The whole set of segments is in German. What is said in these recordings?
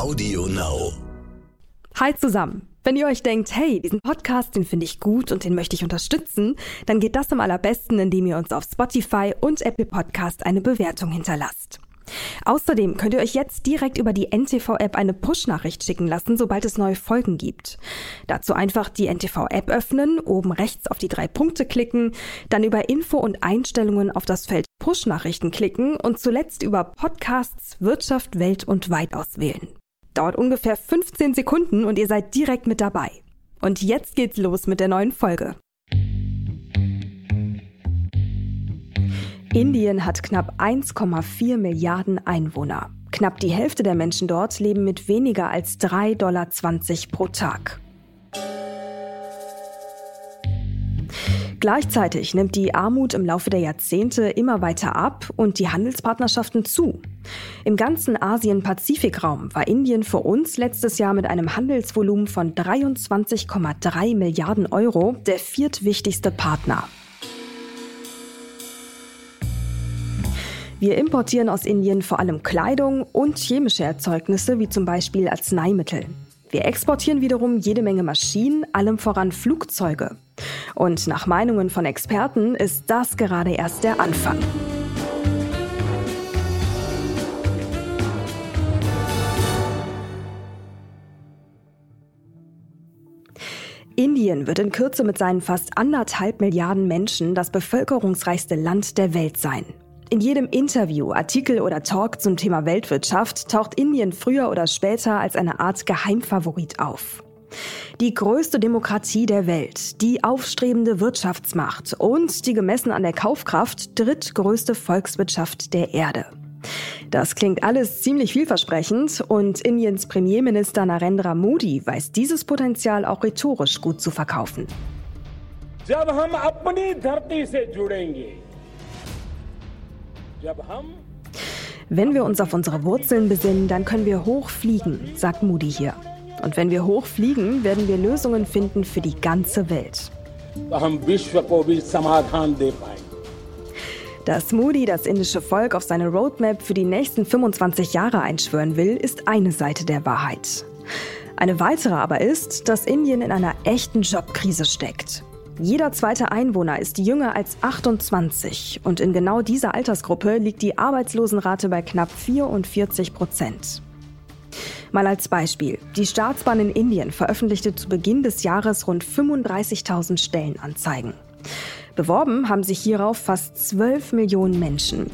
Audio Now. Hi zusammen. Wenn ihr euch denkt, hey, diesen Podcast, den finde ich gut und den möchte ich unterstützen, dann geht das am allerbesten, indem ihr uns auf Spotify und Apple Podcast eine Bewertung hinterlasst. Außerdem könnt ihr euch jetzt direkt über die NTV-App eine Push-Nachricht schicken lassen, sobald es neue Folgen gibt. Dazu einfach die NTV-App öffnen, oben rechts auf die drei Punkte klicken, dann über Info und Einstellungen auf das Feld Push-Nachrichten klicken und zuletzt über Podcasts, Wirtschaft, Welt und Weit auswählen. Dauert ungefähr 15 Sekunden und ihr seid direkt mit dabei. Und jetzt geht's los mit der neuen Folge. Indien hat knapp 1,4 Milliarden Einwohner. Knapp die Hälfte der Menschen dort leben mit weniger als 3,20 Dollar pro Tag. Gleichzeitig nimmt die Armut im Laufe der Jahrzehnte immer weiter ab und die Handelspartnerschaften zu. Im ganzen Asien-Pazifik-Raum war Indien für uns letztes Jahr mit einem Handelsvolumen von 23,3 Milliarden Euro der viertwichtigste Partner. Wir importieren aus Indien vor allem Kleidung und chemische Erzeugnisse wie zum Beispiel Arzneimittel. Wir exportieren wiederum jede Menge Maschinen, allem voran Flugzeuge. Und nach Meinungen von Experten ist das gerade erst der Anfang. Indien wird in Kürze mit seinen fast anderthalb Milliarden Menschen das bevölkerungsreichste Land der Welt sein. In jedem Interview, Artikel oder Talk zum Thema Weltwirtschaft taucht Indien früher oder später als eine Art Geheimfavorit auf. Die größte Demokratie der Welt, die aufstrebende Wirtschaftsmacht und die gemessen an der Kaufkraft drittgrößte Volkswirtschaft der Erde. Das klingt alles ziemlich vielversprechend und Indiens Premierminister Narendra Modi weiß dieses Potenzial auch rhetorisch gut zu verkaufen. Wenn wir uns auf unsere Wurzeln besinnen, dann können wir hoch fliegen, sagt Moody hier. Und wenn wir hoch fliegen, werden wir Lösungen finden für die ganze Welt. Dass Moody das indische Volk auf seine Roadmap für die nächsten 25 Jahre einschwören will, ist eine Seite der Wahrheit. Eine weitere aber ist, dass Indien in einer echten Jobkrise steckt. Jeder zweite Einwohner ist jünger als 28 und in genau dieser Altersgruppe liegt die Arbeitslosenrate bei knapp 44 Prozent. Mal als Beispiel. Die Staatsbahn in Indien veröffentlichte zu Beginn des Jahres rund 35.000 Stellenanzeigen. Beworben haben sich hierauf fast 12 Millionen Menschen.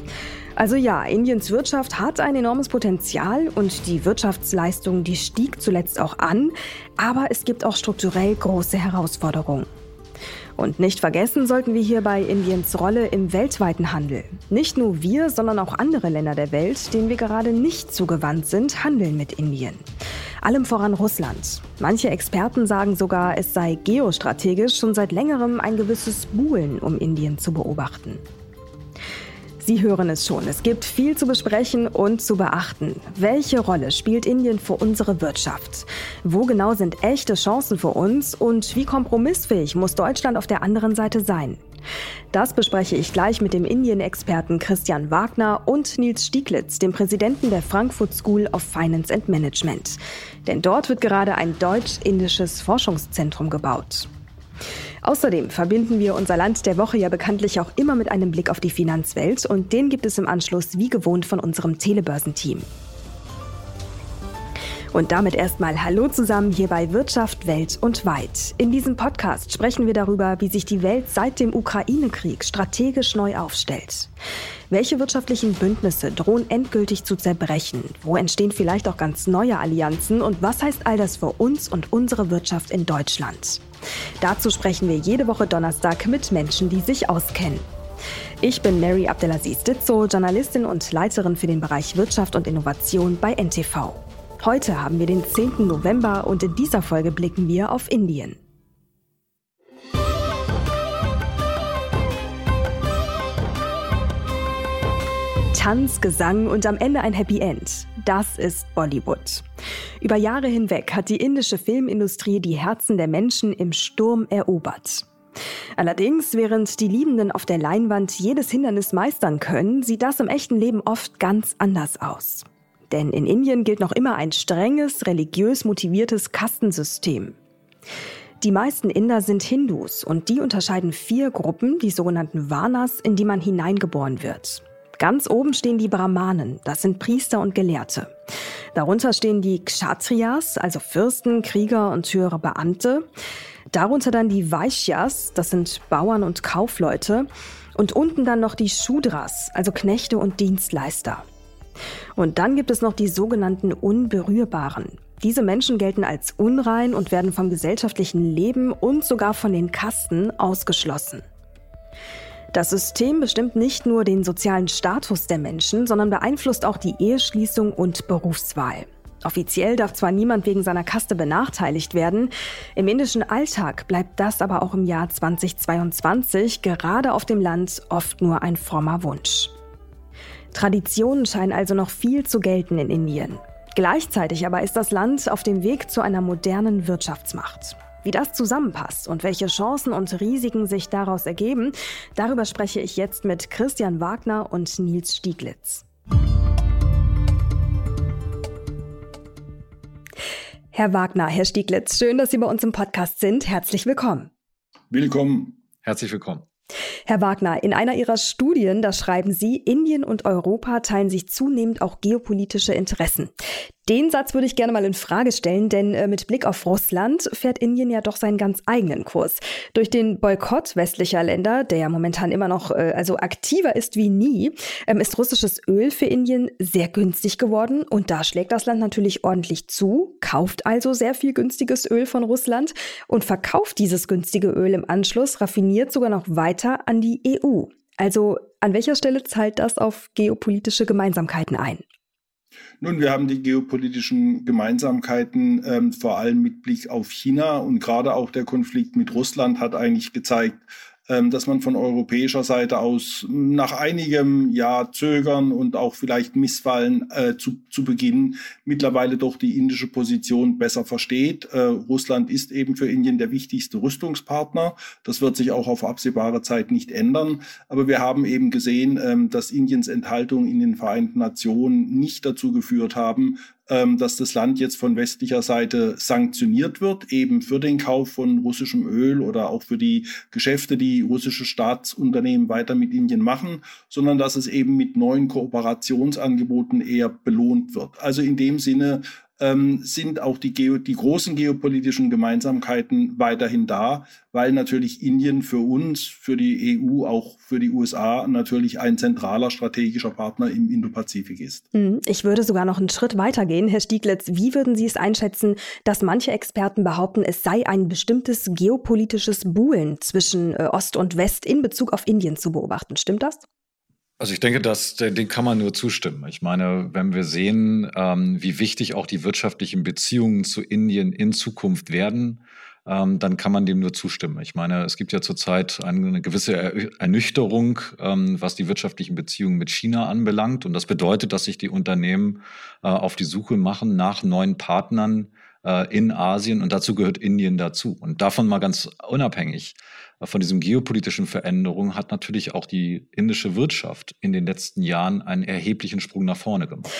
Also ja, Indiens Wirtschaft hat ein enormes Potenzial und die Wirtschaftsleistung, die stieg zuletzt auch an, aber es gibt auch strukturell große Herausforderungen. Und nicht vergessen sollten wir hierbei Indiens Rolle im weltweiten Handel. Nicht nur wir, sondern auch andere Länder der Welt, denen wir gerade nicht zugewandt sind, handeln mit Indien. Allem voran Russland. Manche Experten sagen sogar, es sei geostrategisch schon seit längerem ein gewisses Buhlen, um Indien zu beobachten. Sie hören es schon, es gibt viel zu besprechen und zu beachten. Welche Rolle spielt Indien für unsere Wirtschaft? Wo genau sind echte Chancen für uns und wie kompromissfähig muss Deutschland auf der anderen Seite sein? Das bespreche ich gleich mit dem Indien-Experten Christian Wagner und Nils Stieglitz, dem Präsidenten der Frankfurt School of Finance and Management. Denn dort wird gerade ein deutsch-indisches Forschungszentrum gebaut. Außerdem verbinden wir unser Land der Woche ja bekanntlich auch immer mit einem Blick auf die Finanzwelt und den gibt es im Anschluss wie gewohnt von unserem Telebörsenteam. Und damit erstmal Hallo zusammen hier bei Wirtschaft, Welt und Weit. In diesem Podcast sprechen wir darüber, wie sich die Welt seit dem Ukraine-Krieg strategisch neu aufstellt. Welche wirtschaftlichen Bündnisse drohen endgültig zu zerbrechen? Wo entstehen vielleicht auch ganz neue Allianzen? Und was heißt all das für uns und unsere Wirtschaft in Deutschland? Dazu sprechen wir jede Woche Donnerstag mit Menschen, die sich auskennen. Ich bin Mary Abdelaziz Ditzo, Journalistin und Leiterin für den Bereich Wirtschaft und Innovation bei NTV. Heute haben wir den 10. November und in dieser Folge blicken wir auf Indien. Tanz, Gesang und am Ende ein Happy End. Das ist Bollywood. Über Jahre hinweg hat die indische Filmindustrie die Herzen der Menschen im Sturm erobert. Allerdings, während die Liebenden auf der Leinwand jedes Hindernis meistern können, sieht das im echten Leben oft ganz anders aus. Denn in Indien gilt noch immer ein strenges, religiös motiviertes Kastensystem. Die meisten Inder sind Hindus und die unterscheiden vier Gruppen, die sogenannten Varnas, in die man hineingeboren wird. Ganz oben stehen die Brahmanen, das sind Priester und Gelehrte. Darunter stehen die Kshatriyas, also Fürsten, Krieger und höhere Beamte. Darunter dann die Vaishyas, das sind Bauern und Kaufleute. Und unten dann noch die Shudras, also Knechte und Dienstleister. Und dann gibt es noch die sogenannten Unberührbaren. Diese Menschen gelten als unrein und werden vom gesellschaftlichen Leben und sogar von den Kasten ausgeschlossen. Das System bestimmt nicht nur den sozialen Status der Menschen, sondern beeinflusst auch die Eheschließung und Berufswahl. Offiziell darf zwar niemand wegen seiner Kaste benachteiligt werden, im indischen Alltag bleibt das aber auch im Jahr 2022 gerade auf dem Land oft nur ein frommer Wunsch. Traditionen scheinen also noch viel zu gelten in Indien. Gleichzeitig aber ist das Land auf dem Weg zu einer modernen Wirtschaftsmacht. Wie das zusammenpasst und welche Chancen und Risiken sich daraus ergeben, darüber spreche ich jetzt mit Christian Wagner und Nils Stieglitz. Herr Wagner, Herr Stieglitz, schön, dass Sie bei uns im Podcast sind. Herzlich willkommen. Willkommen. Herzlich willkommen. Herr Wagner, in einer Ihrer Studien, da schreiben Sie, Indien und Europa teilen sich zunehmend auch geopolitische Interessen. Den Satz würde ich gerne mal in Frage stellen, denn äh, mit Blick auf Russland fährt Indien ja doch seinen ganz eigenen Kurs. Durch den Boykott westlicher Länder, der ja momentan immer noch äh, also aktiver ist wie nie, ähm, ist russisches Öl für Indien sehr günstig geworden und da schlägt das Land natürlich ordentlich zu, kauft also sehr viel günstiges Öl von Russland und verkauft dieses günstige Öl im Anschluss raffiniert sogar noch weiter an die EU. Also an welcher Stelle zahlt das auf geopolitische Gemeinsamkeiten ein? Nun, wir haben die geopolitischen Gemeinsamkeiten ähm, vor allem mit Blick auf China und gerade auch der Konflikt mit Russland hat eigentlich gezeigt, dass man von europäischer Seite aus nach einigem Jahr Zögern und auch vielleicht Missfallen äh, zu, zu Beginn mittlerweile doch die indische Position besser versteht. Äh, Russland ist eben für Indien der wichtigste Rüstungspartner. Das wird sich auch auf absehbare Zeit nicht ändern. Aber wir haben eben gesehen, ähm, dass Indiens Enthaltung in den Vereinten Nationen nicht dazu geführt haben, ähm, dass das Land jetzt von westlicher Seite sanktioniert wird, eben für den Kauf von russischem Öl oder auch für die Geschäfte, die russische Staatsunternehmen weiter mit Indien machen, sondern dass es eben mit neuen Kooperationsangeboten eher belohnt wird. Also in dem Sinne ähm, sind auch die, Geo die großen geopolitischen Gemeinsamkeiten weiterhin da, weil natürlich Indien für uns, für die EU, auch für die USA natürlich ein zentraler strategischer Partner im Indopazifik ist. Mhm. Ich würde sogar noch einen Schritt weiter gehen, Herr Stieglitz. Wie würden Sie es einschätzen, dass manche Experten behaupten, es sei ein bestimmtes geopolitisches Buhlen zwischen äh, Ost und West in Bezug auf Indien zu beobachten? Stimmt das? Also ich denke, dass den kann man nur zustimmen. Ich meine, wenn wir sehen, ähm, wie wichtig auch die wirtschaftlichen Beziehungen zu Indien in Zukunft werden, ähm, dann kann man dem nur zustimmen. Ich meine, es gibt ja zurzeit eine gewisse Ernüchterung, ähm, was die wirtschaftlichen Beziehungen mit China anbelangt. Und das bedeutet, dass sich die Unternehmen äh, auf die Suche machen nach neuen Partnern äh, in Asien. Und dazu gehört Indien dazu. Und davon mal ganz unabhängig von diesen geopolitischen Veränderungen hat natürlich auch die indische Wirtschaft in den letzten Jahren einen erheblichen Sprung nach vorne gemacht.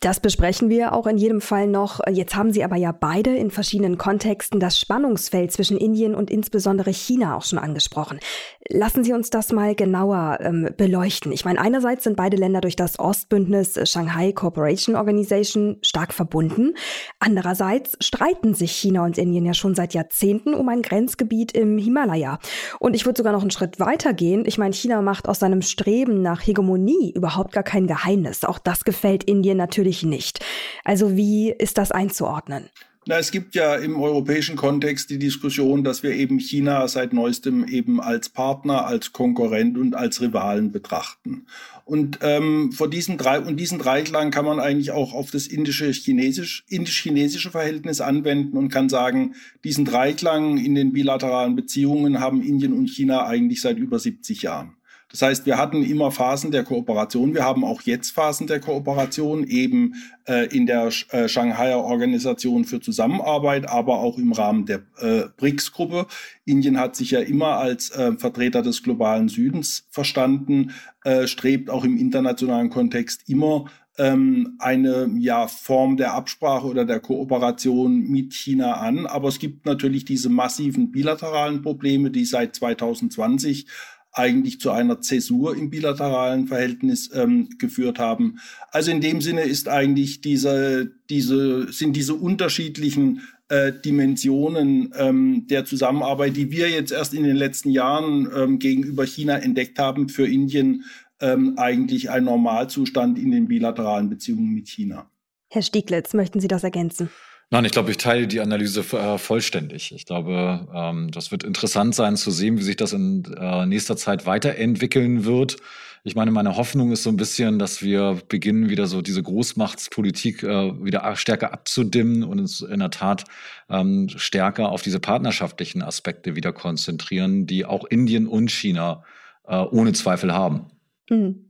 Das besprechen wir auch in jedem Fall noch. Jetzt haben Sie aber ja beide in verschiedenen Kontexten das Spannungsfeld zwischen Indien und insbesondere China auch schon angesprochen. Lassen Sie uns das mal genauer ähm, beleuchten. Ich meine, einerseits sind beide Länder durch das Ostbündnis Shanghai Cooperation Organization stark verbunden. Andererseits streiten sich China und Indien ja schon seit Jahrzehnten um ein Grenzgebiet im Himalaya. Und ich würde sogar noch einen Schritt weiter gehen. Ich meine, China macht aus seinem Streben nach Hegemonie überhaupt gar kein Geheimnis. Auch das gefällt Indien natürlich nicht. Also wie ist das einzuordnen? Na, es gibt ja im europäischen Kontext die Diskussion, dass wir eben China seit neuestem eben als Partner, als Konkurrent und als Rivalen betrachten. Und ähm, vor diesen drei und diesen Dreiklang kann man eigentlich auch auf das indische chinesisch indisch-chinesische Verhältnis anwenden und kann sagen, diesen Dreiklang in den bilateralen Beziehungen haben Indien und China eigentlich seit über 70 Jahren. Das heißt, wir hatten immer Phasen der Kooperation. Wir haben auch jetzt Phasen der Kooperation, eben äh, in der äh, Shanghaier Organisation für Zusammenarbeit, aber auch im Rahmen der äh, BRICS-Gruppe. Indien hat sich ja immer als äh, Vertreter des globalen Südens verstanden, äh, strebt auch im internationalen Kontext immer ähm, eine ja, Form der Absprache oder der Kooperation mit China an. Aber es gibt natürlich diese massiven bilateralen Probleme, die seit 2020 eigentlich zu einer Zäsur im bilateralen Verhältnis ähm, geführt haben. Also in dem Sinne ist eigentlich diese, diese, sind diese unterschiedlichen äh, Dimensionen ähm, der Zusammenarbeit, die wir jetzt erst in den letzten Jahren ähm, gegenüber China entdeckt haben, für Indien ähm, eigentlich ein Normalzustand in den bilateralen Beziehungen mit China. Herr Stieglitz, möchten Sie das ergänzen? Nein, ich glaube, ich teile die Analyse äh, vollständig. Ich glaube, ähm, das wird interessant sein zu sehen, wie sich das in äh, nächster Zeit weiterentwickeln wird. Ich meine, meine Hoffnung ist so ein bisschen, dass wir beginnen, wieder so diese Großmachtspolitik äh, wieder stärker abzudimmen und uns in der Tat ähm, stärker auf diese partnerschaftlichen Aspekte wieder konzentrieren, die auch Indien und China äh, ohne Zweifel haben. Mhm.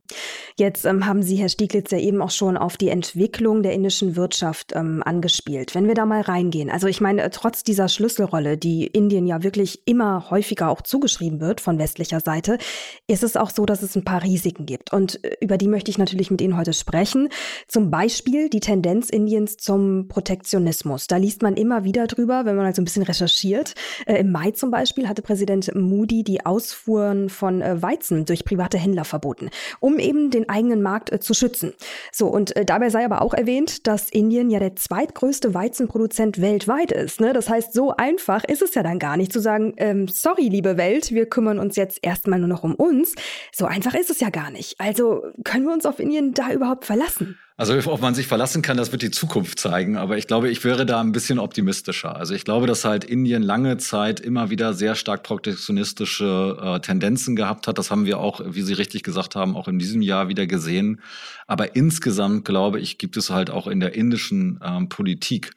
Jetzt ähm, haben Sie, Herr Stieglitz, ja eben auch schon auf die Entwicklung der indischen Wirtschaft ähm, angespielt. Wenn wir da mal reingehen, also ich meine, äh, trotz dieser Schlüsselrolle, die Indien ja wirklich immer häufiger auch zugeschrieben wird von westlicher Seite, ist es auch so, dass es ein paar Risiken gibt. Und äh, über die möchte ich natürlich mit Ihnen heute sprechen. Zum Beispiel die Tendenz Indiens zum Protektionismus. Da liest man immer wieder drüber, wenn man halt so ein bisschen recherchiert. Äh, Im Mai zum Beispiel hatte Präsident Moody die Ausfuhren von äh, Weizen durch private Händler verboten, um eben den eigenen Markt äh, zu schützen. So, und äh, dabei sei aber auch erwähnt, dass Indien ja der zweitgrößte Weizenproduzent weltweit ist. Ne? Das heißt, so einfach ist es ja dann gar nicht zu sagen, ähm, sorry, liebe Welt, wir kümmern uns jetzt erstmal nur noch um uns. So einfach ist es ja gar nicht. Also können wir uns auf Indien da überhaupt verlassen? Also ob man sich verlassen kann, das wird die Zukunft zeigen. Aber ich glaube, ich wäre da ein bisschen optimistischer. Also ich glaube, dass halt Indien lange Zeit immer wieder sehr stark protektionistische äh, Tendenzen gehabt hat. Das haben wir auch, wie Sie richtig gesagt haben, auch in diesem Jahr wieder gesehen. Aber insgesamt glaube ich, gibt es halt auch in der indischen ähm, Politik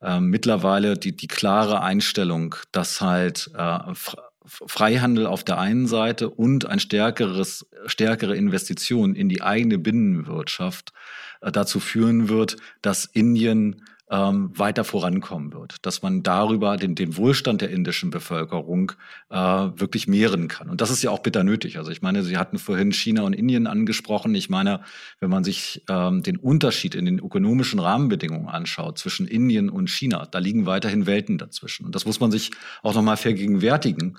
äh, mittlerweile die, die klare Einstellung, dass halt äh, Freihandel auf der einen Seite und ein stärkeres, stärkere Investition in die eigene Binnenwirtschaft äh, dazu führen wird, dass Indien ähm, weiter vorankommen wird, dass man darüber den, den Wohlstand der indischen Bevölkerung äh, wirklich mehren kann. Und das ist ja auch bitter nötig. Also ich meine, Sie hatten vorhin China und Indien angesprochen. Ich meine, wenn man sich ähm, den Unterschied in den ökonomischen Rahmenbedingungen anschaut zwischen Indien und China, da liegen weiterhin Welten dazwischen. Und das muss man sich auch nochmal vergegenwärtigen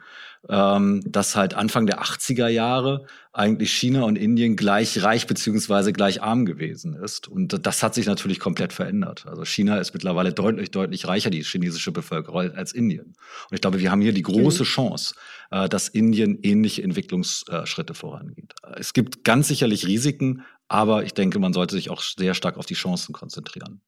ähm, dass halt Anfang der 80er Jahre eigentlich China und Indien gleich reich beziehungsweise gleich arm gewesen ist. Und das hat sich natürlich komplett verändert. Also China ist mittlerweile deutlich, deutlich reicher, die chinesische Bevölkerung, als Indien. Und ich glaube, wir haben hier die große mhm. Chance, äh, dass Indien ähnliche Entwicklungsschritte vorangeht. Es gibt ganz sicherlich Risiken, aber ich denke, man sollte sich auch sehr stark auf die Chancen konzentrieren.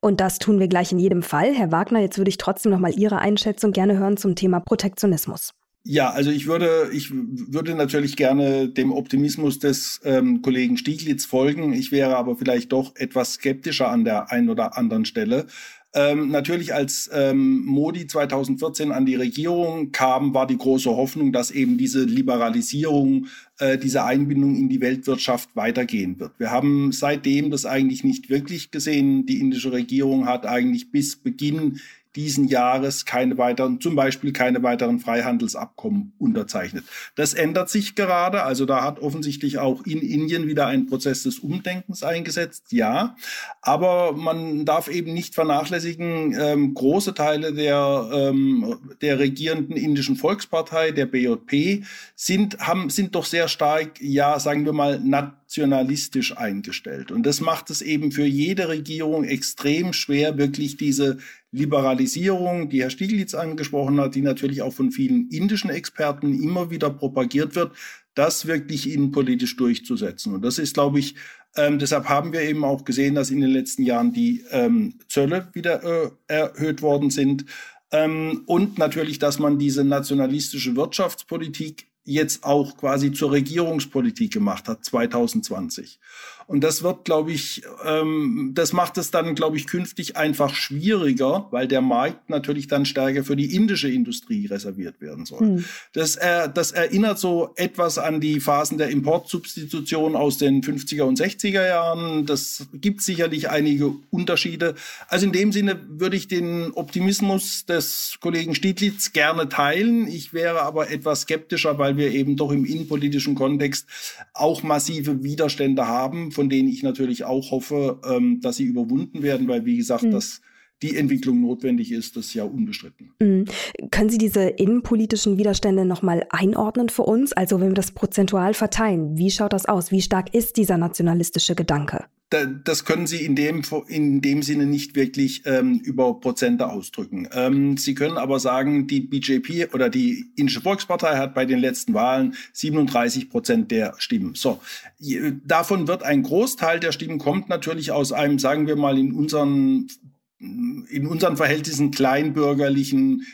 Und das tun wir gleich in jedem Fall. Herr Wagner, jetzt würde ich trotzdem noch mal Ihre Einschätzung gerne hören zum Thema Protektionismus. Ja, also ich würde, ich würde natürlich gerne dem Optimismus des ähm, Kollegen Stieglitz folgen. Ich wäre aber vielleicht doch etwas skeptischer an der einen oder anderen Stelle. Ähm, natürlich, als ähm, Modi 2014 an die Regierung kam, war die große Hoffnung, dass eben diese Liberalisierung, äh, diese Einbindung in die Weltwirtschaft weitergehen wird. Wir haben seitdem das eigentlich nicht wirklich gesehen. Die indische Regierung hat eigentlich bis Beginn diesen Jahres keine weiteren, zum Beispiel keine weiteren Freihandelsabkommen unterzeichnet. Das ändert sich gerade. Also da hat offensichtlich auch in Indien wieder ein Prozess des Umdenkens eingesetzt. Ja, aber man darf eben nicht vernachlässigen, ähm, große Teile der, ähm, der regierenden indischen Volkspartei, der BJP, sind, haben, sind doch sehr stark, ja, sagen wir mal, nationalistisch eingestellt. Und das macht es eben für jede Regierung extrem schwer, wirklich diese Liberalisierung, die Herr Stieglitz angesprochen hat, die natürlich auch von vielen indischen Experten immer wieder propagiert wird, das wirklich innenpolitisch durchzusetzen. Und das ist, glaube ich, ähm, deshalb haben wir eben auch gesehen, dass in den letzten Jahren die ähm, Zölle wieder äh, erhöht worden sind. Ähm, und natürlich, dass man diese nationalistische Wirtschaftspolitik jetzt auch quasi zur Regierungspolitik gemacht hat, 2020. Und das wird, glaube ich, ähm, das macht es dann, glaube ich, künftig einfach schwieriger, weil der Markt natürlich dann stärker für die indische Industrie reserviert werden soll. Hm. Das, äh, das erinnert so etwas an die Phasen der Importsubstitution aus den 50er und 60er Jahren. Das gibt sicherlich einige Unterschiede. Also in dem Sinne würde ich den Optimismus des Kollegen Stieglitz gerne teilen. Ich wäre aber etwas skeptischer, weil wir eben doch im innenpolitischen Kontext auch massive Widerstände haben, von denen ich natürlich auch hoffe, ähm, dass sie überwunden werden, weil wie gesagt, mhm. das die Entwicklung notwendig ist, das ist ja unbestritten. Mhm. Können Sie diese innenpolitischen Widerstände nochmal einordnen für uns? Also wenn wir das prozentual verteilen, wie schaut das aus? Wie stark ist dieser nationalistische Gedanke? Das können Sie in dem, in dem Sinne nicht wirklich ähm, über Prozente ausdrücken. Ähm, Sie können aber sagen, die BJP oder die Indische Volkspartei hat bei den letzten Wahlen 37 Prozent der Stimmen. So, davon wird ein Großteil der Stimmen kommt natürlich aus einem, sagen wir mal, in unseren in unseren Verhältnissen kleinbürgerlichen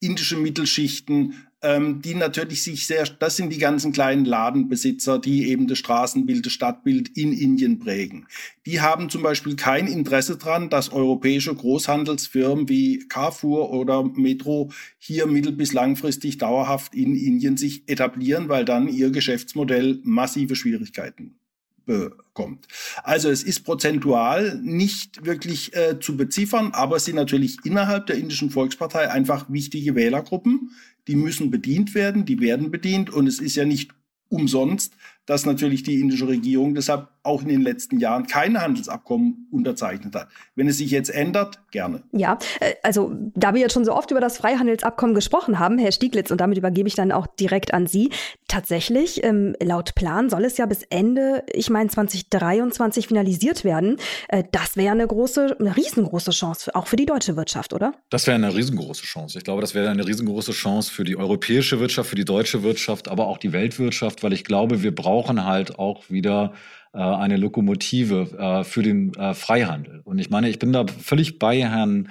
indischen Mittelschichten, ähm, die natürlich sich sehr, das sind die ganzen kleinen Ladenbesitzer, die eben das Straßenbild, das Stadtbild in Indien prägen. Die haben zum Beispiel kein Interesse dran, dass europäische Großhandelsfirmen wie Carrefour oder Metro hier mittel- bis langfristig dauerhaft in Indien sich etablieren, weil dann ihr Geschäftsmodell massive Schwierigkeiten bekommt. Also es ist prozentual nicht wirklich äh, zu beziffern, aber es sind natürlich innerhalb der indischen Volkspartei einfach wichtige Wählergruppen, die müssen bedient werden, die werden bedient und es ist ja nicht umsonst, dass natürlich die indische Regierung deshalb auch in den letzten Jahren keine Handelsabkommen unterzeichnet hat. Wenn es sich jetzt ändert, gerne. Ja, äh, also da wir jetzt schon so oft über das Freihandelsabkommen gesprochen haben, Herr Stieglitz, und damit übergebe ich dann auch direkt an Sie. Tatsächlich, ähm, laut Plan soll es ja bis Ende, ich meine 2023 finalisiert werden. Äh, das wäre eine große, eine riesengroße Chance, auch für die deutsche Wirtschaft, oder? Das wäre eine riesengroße Chance. Ich glaube, das wäre eine riesengroße Chance für die europäische Wirtschaft, für die deutsche Wirtschaft, aber auch die Weltwirtschaft, weil ich glaube, wir brauchen halt auch wieder äh, eine Lokomotive äh, für den äh, Freihandel. Und ich meine, ich bin da völlig bei Herrn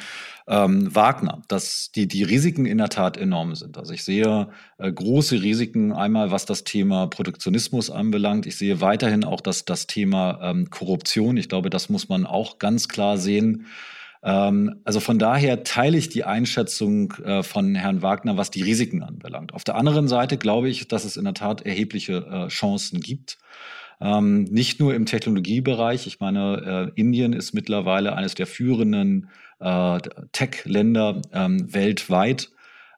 ähm, Wagner, dass die, die Risiken in der Tat enorm sind. Also ich sehe große Risiken, einmal was das Thema Protektionismus anbelangt. Ich sehe weiterhin auch das, das Thema ähm, Korruption. Ich glaube, das muss man auch ganz klar sehen. Ähm, also von daher teile ich die Einschätzung äh, von Herrn Wagner, was die Risiken anbelangt. Auf der anderen Seite glaube ich, dass es in der Tat erhebliche äh, Chancen gibt. Ähm, nicht nur im Technologiebereich. Ich meine, äh, Indien ist mittlerweile eines der führenden Tech-Länder ähm, weltweit.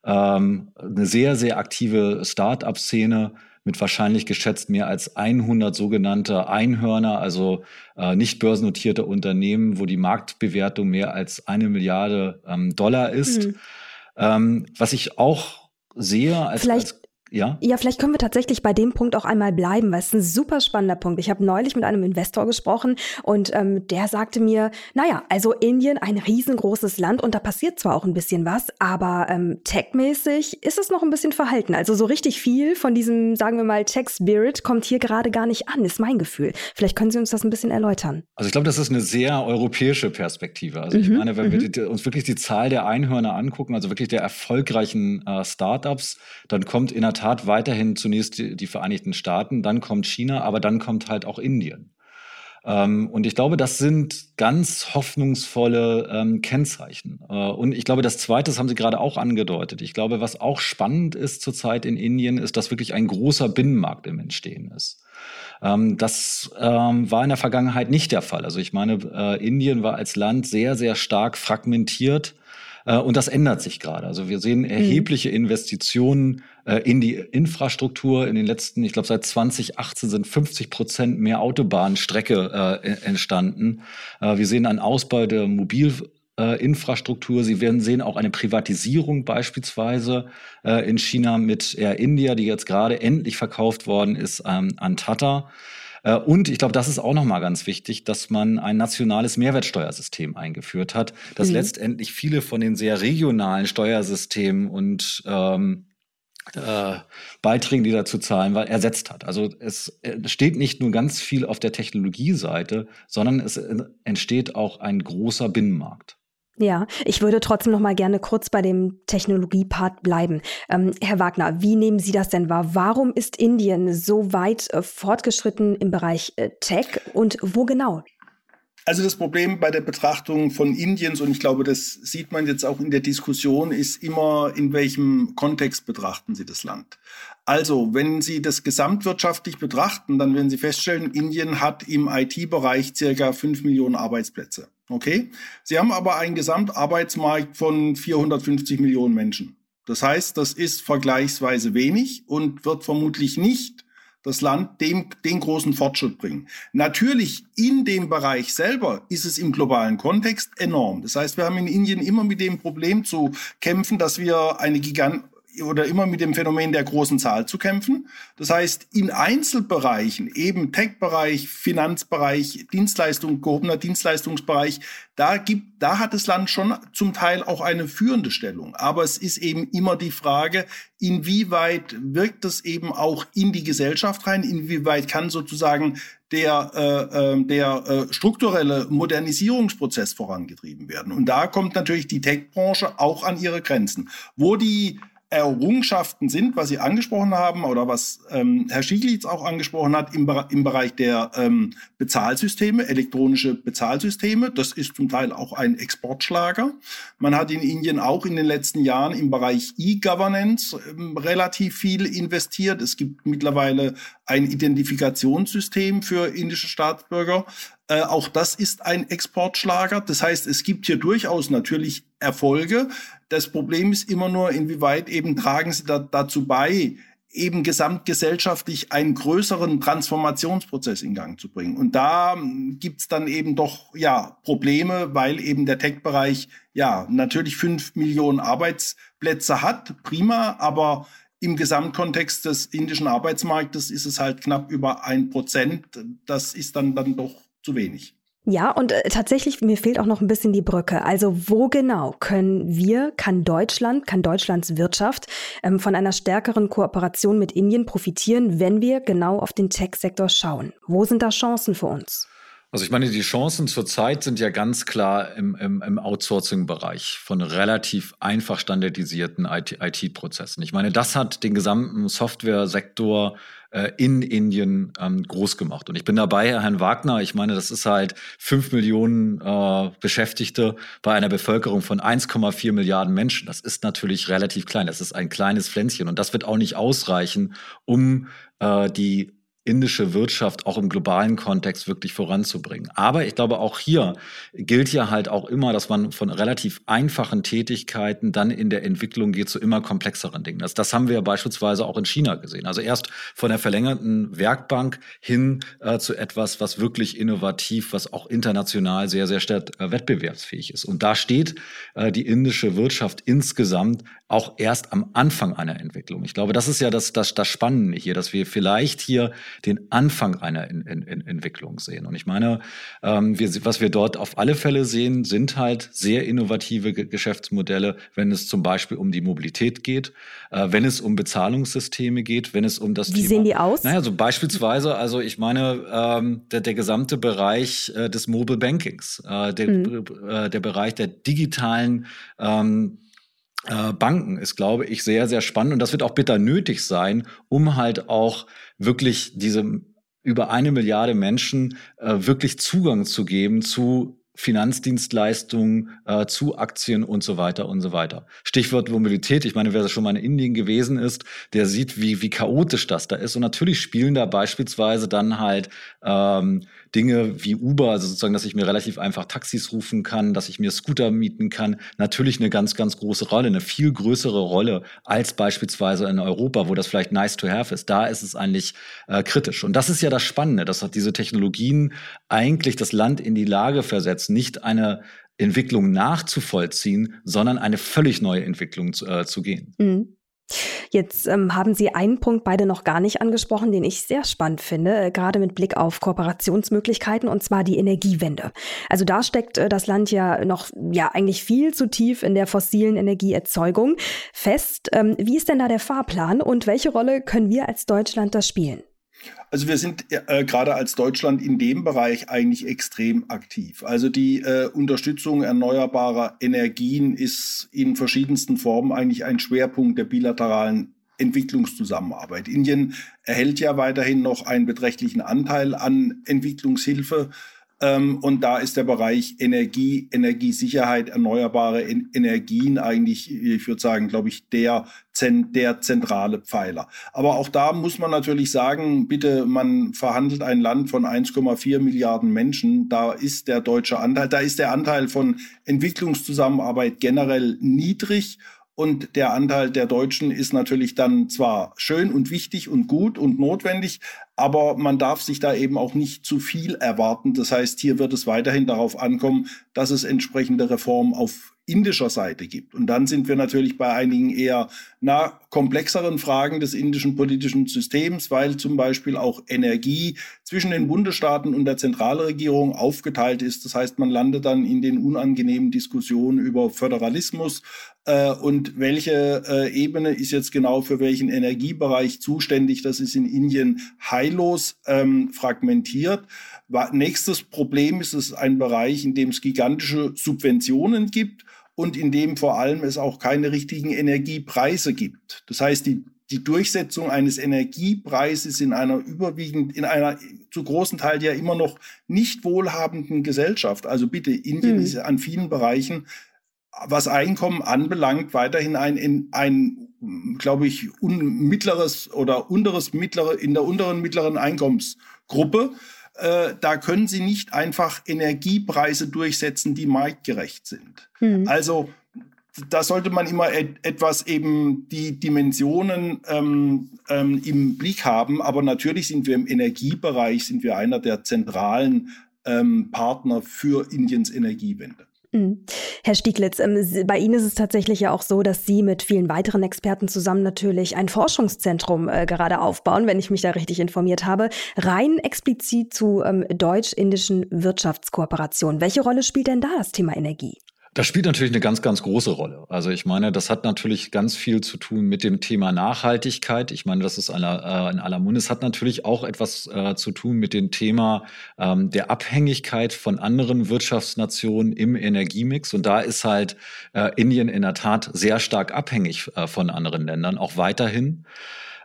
Eine sehr, sehr aktive Start-up-Szene mit wahrscheinlich geschätzt mehr als 100 sogenannte Einhörner, also äh, nicht börsennotierte Unternehmen, wo die Marktbewertung mehr als eine Milliarde ähm, Dollar ist. Mhm. Ähm, was ich auch sehe als, Vielleicht als ja? Ja, vielleicht können wir tatsächlich bei dem Punkt auch einmal bleiben, weil es ist ein super spannender Punkt. Ich habe neulich mit einem Investor gesprochen und ähm, der sagte mir, naja, also Indien, ein riesengroßes Land und da passiert zwar auch ein bisschen was, aber ähm, techmäßig ist es noch ein bisschen verhalten. Also so richtig viel von diesem, sagen wir mal, Tech-Spirit kommt hier gerade gar nicht an, ist mein Gefühl. Vielleicht können Sie uns das ein bisschen erläutern. Also ich glaube, das ist eine sehr europäische Perspektive. Also ich mhm, meine, wenn wir mhm. die, uns wirklich die Zahl der Einhörner angucken, also wirklich der erfolgreichen äh, Startups, dann kommt in der Tat Tat weiterhin zunächst die, die Vereinigten Staaten, dann kommt China, aber dann kommt halt auch Indien. Ähm, und ich glaube, das sind ganz hoffnungsvolle ähm, Kennzeichen. Äh, und ich glaube, das Zweite, das haben Sie gerade auch angedeutet. Ich glaube, was auch spannend ist zurzeit in Indien, ist, dass wirklich ein großer Binnenmarkt im Entstehen ist. Ähm, das ähm, war in der Vergangenheit nicht der Fall. Also ich meine, äh, Indien war als Land sehr, sehr stark fragmentiert und das ändert sich gerade. Also wir sehen mhm. erhebliche Investitionen äh, in die Infrastruktur. In den letzten, ich glaube, seit 2018 sind 50 Prozent mehr Autobahnstrecke äh, entstanden. wir sehen einen Ausbau der Mobil Infrastruktur. Sie werden sehen auch eine Privatisierung beispielsweise äh, in China mit Air India, die jetzt gerade endlich verkauft worden ist ähm, an Tata. Äh, und ich glaube, das ist auch nochmal ganz wichtig, dass man ein nationales Mehrwertsteuersystem eingeführt hat, das mhm. letztendlich viele von den sehr regionalen Steuersystemen und ähm, äh, Beiträgen, die dazu zahlen, weil ersetzt hat. Also es steht nicht nur ganz viel auf der Technologieseite, sondern es entsteht auch ein großer Binnenmarkt. Ja, ich würde trotzdem noch mal gerne kurz bei dem Technologiepart bleiben. Ähm, Herr Wagner, wie nehmen Sie das denn wahr? Warum ist Indien so weit äh, fortgeschritten im Bereich äh, Tech und wo genau? Also das Problem bei der Betrachtung von Indiens, und ich glaube, das sieht man jetzt auch in der Diskussion, ist immer, in welchem Kontext betrachten Sie das Land. Also, wenn Sie das gesamtwirtschaftlich betrachten, dann werden Sie feststellen, Indien hat im IT-Bereich circa fünf Millionen Arbeitsplätze. Okay? Sie haben aber einen Gesamtarbeitsmarkt von 450 Millionen Menschen. Das heißt, das ist vergleichsweise wenig und wird vermutlich nicht das Land dem, den großen Fortschritt bringen. Natürlich in dem Bereich selber ist es im globalen Kontext enorm. Das heißt, wir haben in Indien immer mit dem Problem zu kämpfen, dass wir eine Gigant oder immer mit dem Phänomen der großen Zahl zu kämpfen. Das heißt, in Einzelbereichen, eben Tech-Bereich, Finanzbereich, Dienstleistung, gehobener Dienstleistungsbereich, da gibt, da hat das Land schon zum Teil auch eine führende Stellung. Aber es ist eben immer die Frage, inwieweit wirkt es eben auch in die Gesellschaft rein, inwieweit kann sozusagen der, äh, äh der äh, strukturelle Modernisierungsprozess vorangetrieben werden. Und da kommt natürlich die Tech-Branche auch an ihre Grenzen. Wo die Errungenschaften sind, was Sie angesprochen haben oder was ähm, Herr Schieglitz auch angesprochen hat im, im Bereich der ähm, Bezahlsysteme, elektronische Bezahlsysteme. Das ist zum Teil auch ein Exportschlager. Man hat in Indien auch in den letzten Jahren im Bereich E-Governance ähm, relativ viel investiert. Es gibt mittlerweile ein Identifikationssystem für indische Staatsbürger. Äh, auch das ist ein Exportschlager. Das heißt, es gibt hier durchaus natürlich Erfolge. Das Problem ist immer nur, inwieweit eben tragen sie da, dazu bei, eben gesamtgesellschaftlich einen größeren Transformationsprozess in Gang zu bringen. Und da hm, gibt's dann eben doch ja Probleme, weil eben der Tech-Bereich ja natürlich fünf Millionen Arbeitsplätze hat, prima, aber im Gesamtkontext des indischen Arbeitsmarktes ist es halt knapp über ein Prozent. Das ist dann dann doch zu wenig. Ja, und äh, tatsächlich, mir fehlt auch noch ein bisschen die Brücke. Also wo genau können wir, kann Deutschland, kann Deutschlands Wirtschaft ähm, von einer stärkeren Kooperation mit Indien profitieren, wenn wir genau auf den Tech-Sektor schauen? Wo sind da Chancen für uns? Also ich meine, die Chancen zurzeit sind ja ganz klar im, im, im Outsourcing-Bereich von relativ einfach standardisierten IT-Prozessen. ich meine, das hat den gesamten Software-Sektor äh, in Indien ähm, groß gemacht. Und ich bin dabei, Herrn Wagner, ich meine, das ist halt fünf Millionen äh, Beschäftigte bei einer Bevölkerung von 1,4 Milliarden Menschen. Das ist natürlich relativ klein. Das ist ein kleines Pflänzchen. Und das wird auch nicht ausreichen, um äh, die indische Wirtschaft auch im globalen Kontext wirklich voranzubringen. Aber ich glaube, auch hier gilt ja halt auch immer, dass man von relativ einfachen Tätigkeiten dann in der Entwicklung geht zu immer komplexeren Dingen. Das, das haben wir ja beispielsweise auch in China gesehen. Also erst von der verlängerten Werkbank hin äh, zu etwas, was wirklich innovativ, was auch international sehr, sehr stark äh, wettbewerbsfähig ist. Und da steht äh, die indische Wirtschaft insgesamt auch erst am Anfang einer Entwicklung. Ich glaube, das ist ja das, das, das Spannende hier, dass wir vielleicht hier den Anfang einer in, in, in Entwicklung sehen. Und ich meine, ähm, wir, was wir dort auf alle Fälle sehen, sind halt sehr innovative G Geschäftsmodelle, wenn es zum Beispiel um die Mobilität geht, äh, wenn es um Bezahlungssysteme geht, wenn es um das Wie Thema, sehen die aus? Naja, so beispielsweise, also ich meine, ähm, der, der gesamte Bereich äh, des Mobile Bankings, äh, der, mhm. äh, der Bereich der digitalen ähm, äh, Banken ist, glaube ich, sehr, sehr spannend. Und das wird auch bitter nötig sein, um halt auch wirklich diese über eine Milliarde Menschen äh, wirklich Zugang zu geben zu Finanzdienstleistungen äh, zu Aktien und so weiter und so weiter. Stichwort Mobilität. Ich meine, wer schon mal in Indien gewesen ist, der sieht, wie, wie chaotisch das da ist. Und natürlich spielen da beispielsweise dann halt ähm, Dinge wie Uber, also sozusagen, dass ich mir relativ einfach Taxis rufen kann, dass ich mir Scooter mieten kann, natürlich eine ganz, ganz große Rolle, eine viel größere Rolle als beispielsweise in Europa, wo das vielleicht nice to have ist. Da ist es eigentlich äh, kritisch. Und das ist ja das Spannende, dass diese Technologien eigentlich das Land in die Lage versetzen, nicht eine Entwicklung nachzuvollziehen, sondern eine völlig neue Entwicklung zu, äh, zu gehen. Mhm. Jetzt ähm, haben Sie einen Punkt beide noch gar nicht angesprochen, den ich sehr spannend finde, äh, gerade mit Blick auf Kooperationsmöglichkeiten, und zwar die Energiewende. Also da steckt äh, das Land ja noch ja eigentlich viel zu tief in der fossilen Energieerzeugung fest. Ähm, wie ist denn da der Fahrplan und welche Rolle können wir als Deutschland da spielen? Also wir sind äh, gerade als Deutschland in dem Bereich eigentlich extrem aktiv. Also die äh, Unterstützung erneuerbarer Energien ist in verschiedensten Formen eigentlich ein Schwerpunkt der bilateralen Entwicklungszusammenarbeit. Indien erhält ja weiterhin noch einen beträchtlichen Anteil an Entwicklungshilfe und da ist der Bereich Energie, Energiesicherheit, erneuerbare Energien eigentlich, ich würde sagen, glaube ich, der, der zentrale Pfeiler. Aber auch da muss man natürlich sagen, bitte, man verhandelt ein Land von 1,4 Milliarden Menschen. Da ist der deutsche Anteil, da ist der Anteil von Entwicklungszusammenarbeit generell niedrig. Und der Anteil der Deutschen ist natürlich dann zwar schön und wichtig und gut und notwendig, aber man darf sich da eben auch nicht zu viel erwarten. Das heißt, hier wird es weiterhin darauf ankommen, dass es entsprechende Reformen auf indischer Seite gibt. Und dann sind wir natürlich bei einigen eher na, komplexeren Fragen des indischen politischen Systems, weil zum Beispiel auch Energie zwischen den Bundesstaaten und der Zentralregierung aufgeteilt ist. Das heißt, man landet dann in den unangenehmen Diskussionen über Föderalismus äh, und welche äh, Ebene ist jetzt genau für welchen Energiebereich zuständig. Das ist in Indien heillos ähm, fragmentiert. Nächstes Problem ist es ein Bereich, in dem es gigantische Subventionen gibt und in dem vor allem es auch keine richtigen Energiepreise gibt. Das heißt, die, die Durchsetzung eines Energiepreises in einer überwiegend, in einer zu großen Teil ja immer noch nicht wohlhabenden Gesellschaft. Also bitte, Indien mhm. ist an vielen Bereichen, was Einkommen anbelangt, weiterhin ein, ein glaube ich, un, mittleres oder unteres mittlere, in der unteren mittleren Einkommensgruppe äh, da können sie nicht einfach Energiepreise durchsetzen, die marktgerecht sind. Mhm. Also da sollte man immer et etwas eben die Dimensionen ähm, ähm, im Blick haben. Aber natürlich sind wir im Energiebereich, sind wir einer der zentralen ähm, Partner für Indiens Energiewende. Mhm. Herr Stieglitz, ähm, bei Ihnen ist es tatsächlich ja auch so, dass Sie mit vielen weiteren Experten zusammen natürlich ein Forschungszentrum äh, gerade aufbauen, wenn ich mich da richtig informiert habe, rein explizit zu ähm, deutsch-indischen Wirtschaftskooperationen. Welche Rolle spielt denn da das Thema Energie? Das spielt natürlich eine ganz, ganz große Rolle. Also ich meine, das hat natürlich ganz viel zu tun mit dem Thema Nachhaltigkeit. Ich meine, das ist aller, äh, in aller Munde. Es hat natürlich auch etwas äh, zu tun mit dem Thema ähm, der Abhängigkeit von anderen Wirtschaftsnationen im Energiemix. Und da ist halt äh, Indien in der Tat sehr stark abhängig äh, von anderen Ländern, auch weiterhin.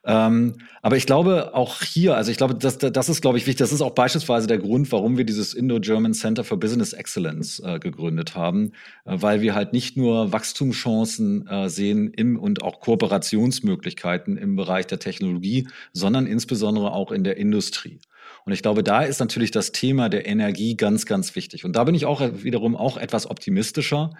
Ähm, aber ich glaube auch hier, also ich glaube, das, das ist, glaube ich, wichtig. Das ist auch beispielsweise der Grund, warum wir dieses Indo-German Center for Business Excellence äh, gegründet haben, äh, weil wir halt nicht nur Wachstumschancen äh, sehen im und auch Kooperationsmöglichkeiten im Bereich der Technologie, sondern insbesondere auch in der Industrie. Und ich glaube, da ist natürlich das Thema der Energie ganz, ganz wichtig. Und da bin ich auch wiederum auch etwas optimistischer.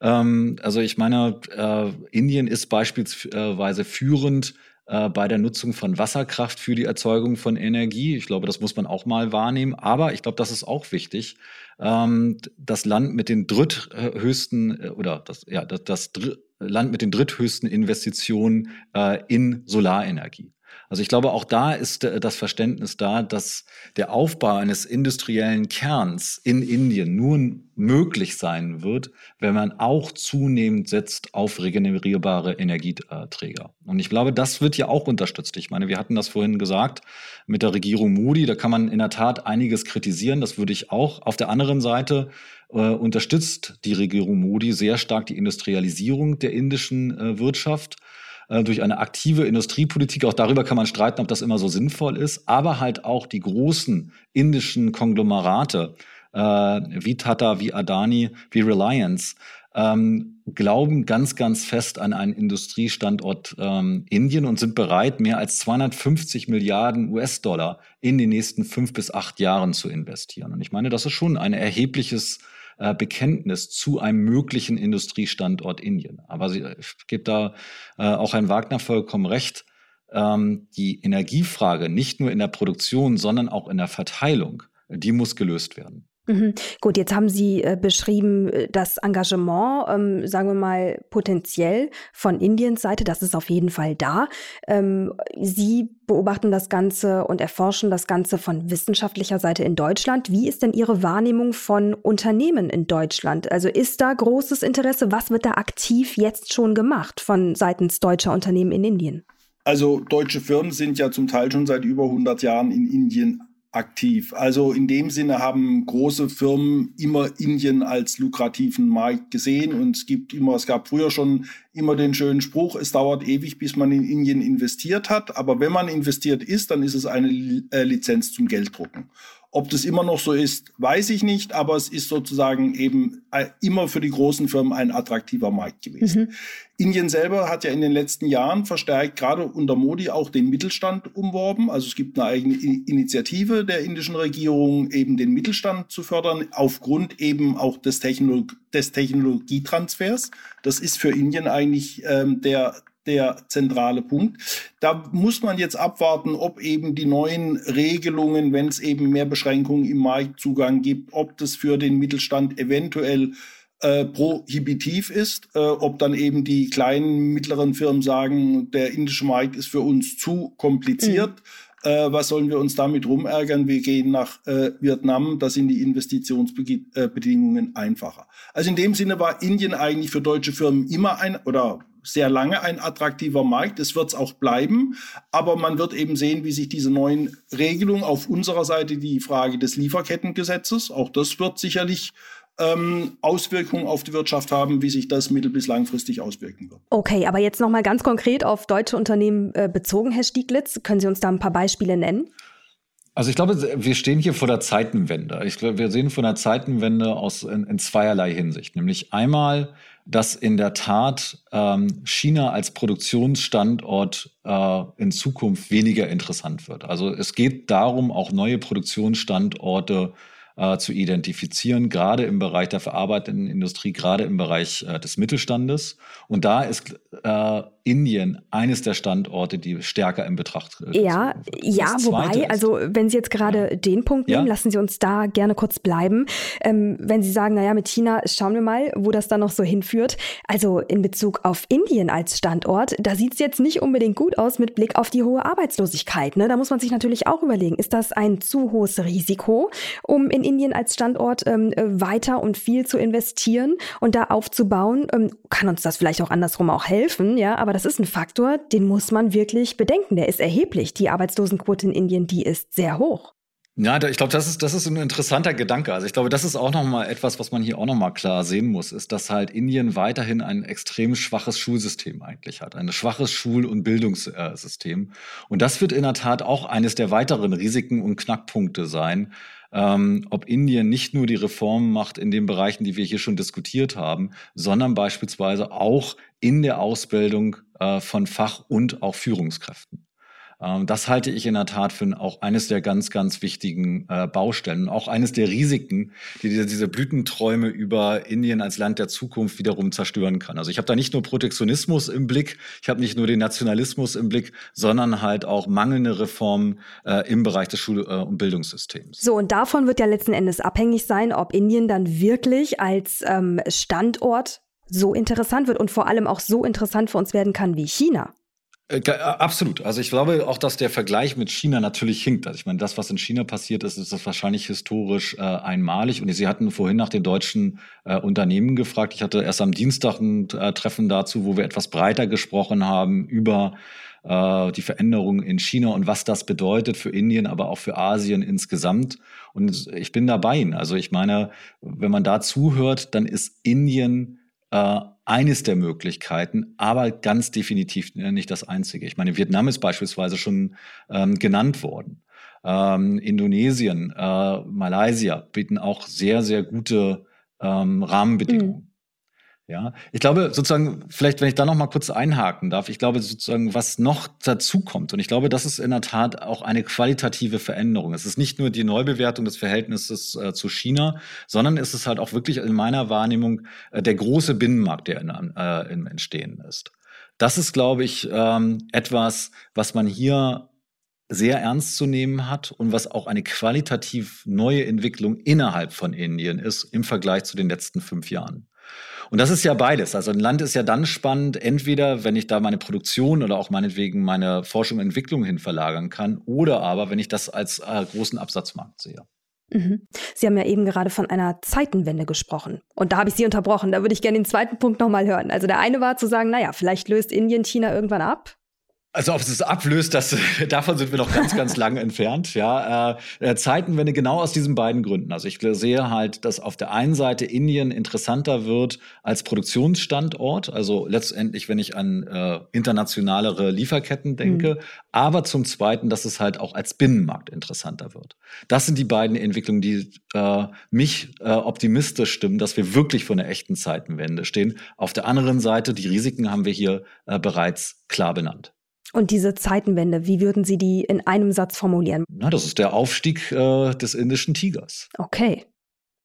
Ähm, also ich meine, äh, Indien ist beispielsweise führend äh, bei der Nutzung von Wasserkraft für die Erzeugung von Energie. Ich glaube, das muss man auch mal wahrnehmen. Aber ich glaube, das ist auch wichtig. Ähm, das Land mit den dritthöchsten äh, oder das, ja, das, das Land mit den dritthöchsten Investitionen äh, in Solarenergie. Also ich glaube, auch da ist äh, das Verständnis da, dass der Aufbau eines industriellen Kerns in Indien nur möglich sein wird, wenn man auch zunehmend setzt auf regenerierbare Energieträger. Und ich glaube, das wird ja auch unterstützt. Ich meine, wir hatten das vorhin gesagt mit der Regierung Moody, da kann man in der Tat einiges kritisieren, das würde ich auch. Auf der anderen Seite äh, unterstützt die Regierung Modi sehr stark die Industrialisierung der indischen äh, Wirtschaft äh, durch eine aktive Industriepolitik. Auch darüber kann man streiten, ob das immer so sinnvoll ist. Aber halt auch die großen indischen Konglomerate äh, wie Tata, wie Adani, wie Reliance ähm, glauben ganz, ganz fest an einen Industriestandort ähm, Indien und sind bereit, mehr als 250 Milliarden US-Dollar in den nächsten fünf bis acht Jahren zu investieren. Und ich meine, das ist schon ein erhebliches äh, Bekenntnis zu einem möglichen Industriestandort Indien. Aber sie gibt da äh, auch Herrn Wagner vollkommen recht. Ähm, die Energiefrage nicht nur in der Produktion, sondern auch in der Verteilung, die muss gelöst werden. Mhm. Gut, jetzt haben Sie äh, beschrieben, äh, das Engagement, ähm, sagen wir mal, potenziell von Indiens Seite, das ist auf jeden Fall da. Ähm, Sie beobachten das Ganze und erforschen das Ganze von wissenschaftlicher Seite in Deutschland. Wie ist denn Ihre Wahrnehmung von Unternehmen in Deutschland? Also ist da großes Interesse? Was wird da aktiv jetzt schon gemacht von seitens deutscher Unternehmen in Indien? Also deutsche Firmen sind ja zum Teil schon seit über 100 Jahren in Indien aktiv. Also in dem Sinne haben große Firmen immer Indien als lukrativen Markt gesehen und es gibt immer, es gab früher schon immer den schönen Spruch, es dauert ewig, bis man in Indien investiert hat, aber wenn man investiert ist, dann ist es eine äh, Lizenz zum Gelddrucken. Ob das immer noch so ist, weiß ich nicht, aber es ist sozusagen eben äh, immer für die großen Firmen ein attraktiver Markt gewesen. Mhm. Indien selber hat ja in den letzten Jahren verstärkt, gerade unter Modi, auch den Mittelstand umworben. Also es gibt eine eigene Initiative der indischen Regierung, eben den Mittelstand zu fördern, aufgrund eben auch des, Technolog des Technologietransfers. Das ist für Indien eigentlich ähm, der der zentrale Punkt. Da muss man jetzt abwarten, ob eben die neuen Regelungen, wenn es eben mehr Beschränkungen im Marktzugang gibt, ob das für den Mittelstand eventuell äh, prohibitiv ist, äh, ob dann eben die kleinen, mittleren Firmen sagen, der indische Markt ist für uns zu kompliziert. Mhm. Äh, was sollen wir uns damit rumärgern? Wir gehen nach äh, Vietnam, da sind die Investitionsbedingungen einfacher. Also in dem Sinne war Indien eigentlich für deutsche Firmen immer ein oder sehr lange ein attraktiver Markt. Es wird es auch bleiben. Aber man wird eben sehen, wie sich diese neuen Regelungen auf unserer Seite die Frage des Lieferkettengesetzes, auch das wird sicherlich ähm, Auswirkungen auf die Wirtschaft haben, wie sich das mittel- bis langfristig auswirken wird. Okay, aber jetzt nochmal ganz konkret auf deutsche Unternehmen äh, bezogen, Herr Stieglitz. Können Sie uns da ein paar Beispiele nennen? Also ich glaube, wir stehen hier vor der Zeitenwende. Ich glaube, wir sehen vor der Zeitenwende aus in, in zweierlei Hinsicht. Nämlich einmal dass in der Tat ähm, China als Produktionsstandort äh, in Zukunft weniger interessant wird. Also es geht darum, auch neue Produktionsstandorte äh, zu identifizieren, gerade im Bereich der verarbeitenden Industrie, gerade im Bereich äh, des Mittelstandes. Und da ist äh, Indien eines der Standorte, die stärker in Betracht äh, Ja, ja, wobei, ist, also wenn Sie jetzt gerade ja. den Punkt nehmen, ja? lassen Sie uns da gerne kurz bleiben. Ähm, wenn Sie sagen, naja, mit China schauen wir mal, wo das dann noch so hinführt. Also in Bezug auf Indien als Standort, da sieht es jetzt nicht unbedingt gut aus mit Blick auf die hohe Arbeitslosigkeit. Ne? Da muss man sich natürlich auch überlegen, ist das ein zu hohes Risiko, um in Indien als Standort ähm, weiter und viel zu investieren und da aufzubauen? Ähm, kann uns das vielleicht auch andersrum auch helfen, ja, aber das ist ein Faktor, den muss man wirklich bedenken. Der ist erheblich. Die Arbeitslosenquote in Indien, die ist sehr hoch. Ja, ich glaube, das ist, das ist ein interessanter Gedanke. Also ich glaube, das ist auch nochmal etwas, was man hier auch nochmal klar sehen muss, ist, dass halt Indien weiterhin ein extrem schwaches Schulsystem eigentlich hat. Ein schwaches Schul- und Bildungssystem. Und das wird in der Tat auch eines der weiteren Risiken und Knackpunkte sein, ähm, ob Indien nicht nur die Reformen macht in den Bereichen, die wir hier schon diskutiert haben, sondern beispielsweise auch in der Ausbildung äh, von Fach- und auch Führungskräften. Ähm, das halte ich in der Tat für auch eines der ganz, ganz wichtigen äh, Baustellen. Auch eines der Risiken, die diese, diese Blütenträume über Indien als Land der Zukunft wiederum zerstören kann. Also ich habe da nicht nur Protektionismus im Blick, ich habe nicht nur den Nationalismus im Blick, sondern halt auch mangelnde Reformen äh, im Bereich des Schul- äh, und Bildungssystems. So, und davon wird ja letzten Endes abhängig sein, ob Indien dann wirklich als ähm, Standort so interessant wird und vor allem auch so interessant für uns werden kann wie China. Äh, äh, absolut. Also ich glaube auch, dass der Vergleich mit China natürlich hinkt. Also ich meine, das, was in China passiert ist, ist das wahrscheinlich historisch äh, einmalig. Und Sie hatten vorhin nach den deutschen äh, Unternehmen gefragt. Ich hatte erst am Dienstag ein äh, Treffen dazu, wo wir etwas breiter gesprochen haben über äh, die Veränderungen in China und was das bedeutet für Indien, aber auch für Asien insgesamt. Und ich bin dabei. Also ich meine, wenn man da zuhört, dann ist Indien äh, eines der Möglichkeiten, aber ganz definitiv nicht das einzige. Ich meine, Vietnam ist beispielsweise schon ähm, genannt worden. Ähm, Indonesien, äh, Malaysia bieten auch sehr, sehr gute ähm, Rahmenbedingungen. Mhm. Ja, ich glaube sozusagen, vielleicht wenn ich da noch mal kurz einhaken darf, ich glaube sozusagen, was noch dazu kommt und ich glaube, das ist in der Tat auch eine qualitative Veränderung. Es ist nicht nur die Neubewertung des Verhältnisses äh, zu China, sondern es ist halt auch wirklich in meiner Wahrnehmung äh, der große Binnenmarkt, der in, äh, im Entstehen ist. Das ist, glaube ich, ähm, etwas, was man hier sehr ernst zu nehmen hat und was auch eine qualitativ neue Entwicklung innerhalb von Indien ist im Vergleich zu den letzten fünf Jahren. Und das ist ja beides. Also ein Land ist ja dann spannend, entweder wenn ich da meine Produktion oder auch meinetwegen meine Forschung und Entwicklung hin verlagern kann, oder aber wenn ich das als äh, großen Absatzmarkt sehe. Mhm. Sie haben ja eben gerade von einer Zeitenwende gesprochen. Und da habe ich Sie unterbrochen. Da würde ich gerne den zweiten Punkt nochmal hören. Also der eine war zu sagen, naja, vielleicht löst Indien China irgendwann ab. Also ob es es ablöst, das, davon sind wir noch ganz, ganz lange entfernt. Ja, äh, Zeitenwende genau aus diesen beiden Gründen. Also ich sehe halt, dass auf der einen Seite Indien interessanter wird als Produktionsstandort. Also letztendlich, wenn ich an äh, internationalere Lieferketten denke, mhm. aber zum Zweiten, dass es halt auch als Binnenmarkt interessanter wird. Das sind die beiden Entwicklungen, die äh, mich äh, optimistisch stimmen, dass wir wirklich vor einer echten Zeitenwende stehen. Auf der anderen Seite, die Risiken haben wir hier äh, bereits klar benannt. Und diese Zeitenwende, wie würden Sie die in einem Satz formulieren? Na, das ist der Aufstieg äh, des indischen Tigers. Okay.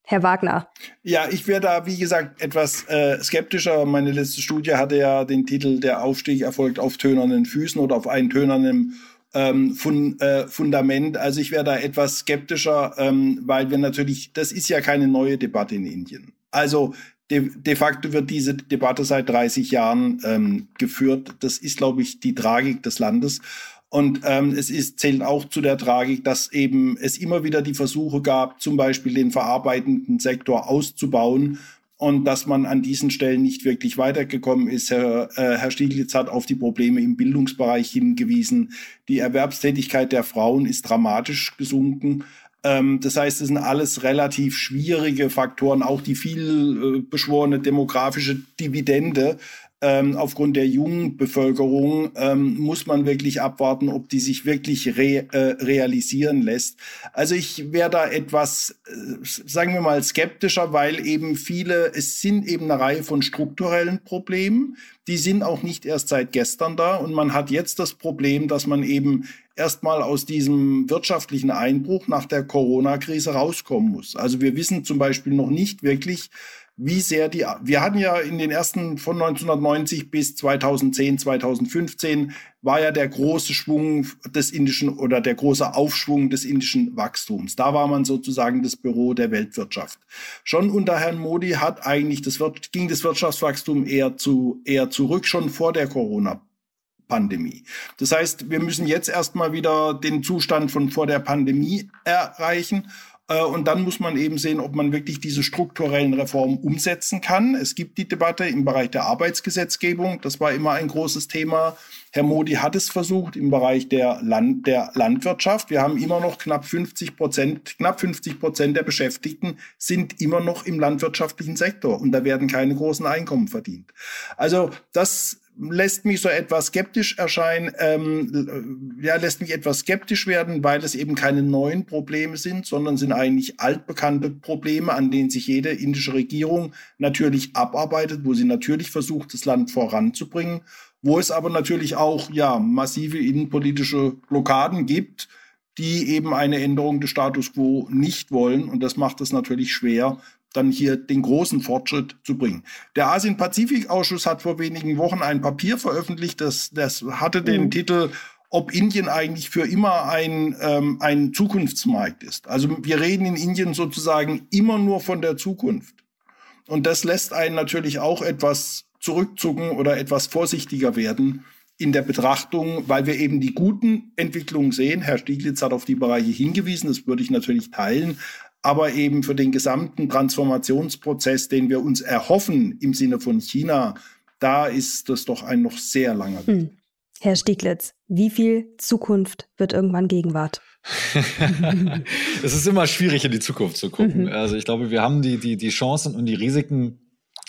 Herr Wagner. Ja, ich wäre da, wie gesagt, etwas äh, skeptischer. Meine letzte Studie hatte ja den Titel Der Aufstieg erfolgt auf tönernen Füßen oder auf eintönernem ähm, Fun äh, Fundament. Also ich wäre da etwas skeptischer, ähm, weil wir natürlich, das ist ja keine neue Debatte in Indien. Also de, de facto wird diese Debatte seit 30 Jahren ähm, geführt. Das ist, glaube ich, die Tragik des Landes. Und ähm, es ist, zählt auch zu der Tragik, dass eben es immer wieder die Versuche gab, zum Beispiel den verarbeitenden Sektor auszubauen und dass man an diesen Stellen nicht wirklich weitergekommen ist. Herr, äh, Herr Stieglitz hat auf die Probleme im Bildungsbereich hingewiesen. Die Erwerbstätigkeit der Frauen ist dramatisch gesunken. Ähm, das heißt, es sind alles relativ schwierige Faktoren, auch die viel äh, beschworene demografische Dividende ähm, aufgrund der jungen Bevölkerung ähm, muss man wirklich abwarten, ob die sich wirklich re, äh, realisieren lässt. Also ich wäre da etwas, äh, sagen wir mal, skeptischer, weil eben viele, es sind eben eine Reihe von strukturellen Problemen, die sind auch nicht erst seit gestern da und man hat jetzt das Problem, dass man eben erstmal aus diesem wirtschaftlichen Einbruch nach der Corona-Krise rauskommen muss. Also wir wissen zum Beispiel noch nicht wirklich, wie sehr die, wir hatten ja in den ersten von 1990 bis 2010, 2015 war ja der große Schwung des indischen oder der große Aufschwung des indischen Wachstums. Da war man sozusagen das Büro der Weltwirtschaft. Schon unter Herrn Modi hat eigentlich das, ging das Wirtschaftswachstum eher zu, eher zurück, schon vor der Corona Pandemie. Das heißt, wir müssen jetzt erstmal wieder den Zustand von vor der Pandemie erreichen. Äh, und dann muss man eben sehen, ob man wirklich diese strukturellen Reformen umsetzen kann. Es gibt die Debatte im Bereich der Arbeitsgesetzgebung. Das war immer ein großes Thema. Herr Modi hat es versucht im Bereich der, Land, der Landwirtschaft. Wir haben immer noch knapp 50 Prozent, knapp 50 Prozent der Beschäftigten sind immer noch im landwirtschaftlichen Sektor und da werden keine großen Einkommen verdient. Also das lässt mich so etwas skeptisch erscheinen, ähm, ja, lässt mich etwas skeptisch werden, weil es eben keine neuen Probleme sind, sondern sind eigentlich altbekannte Probleme, an denen sich jede indische Regierung natürlich abarbeitet, wo sie natürlich versucht, das Land voranzubringen, wo es aber natürlich auch, ja, massive innenpolitische Blockaden gibt, die eben eine Änderung des Status quo nicht wollen. Und das macht es natürlich schwer, dann hier den großen Fortschritt zu bringen. Der Asien-Pazifik-Ausschuss hat vor wenigen Wochen ein Papier veröffentlicht, das, das hatte den mhm. Titel ob Indien eigentlich für immer ein, ähm, ein Zukunftsmarkt ist. Also wir reden in Indien sozusagen immer nur von der Zukunft. Und das lässt einen natürlich auch etwas zurückzucken oder etwas vorsichtiger werden in der Betrachtung, weil wir eben die guten Entwicklungen sehen. Herr Stieglitz hat auf die Bereiche hingewiesen, das würde ich natürlich teilen aber eben für den gesamten Transformationsprozess, den wir uns erhoffen im Sinne von China, da ist das doch ein noch sehr langer Weg. Hm. Herr Stieglitz, wie viel Zukunft wird irgendwann Gegenwart? es ist immer schwierig, in die Zukunft zu gucken. Mhm. Also ich glaube, wir haben die, die, die Chancen und die Risiken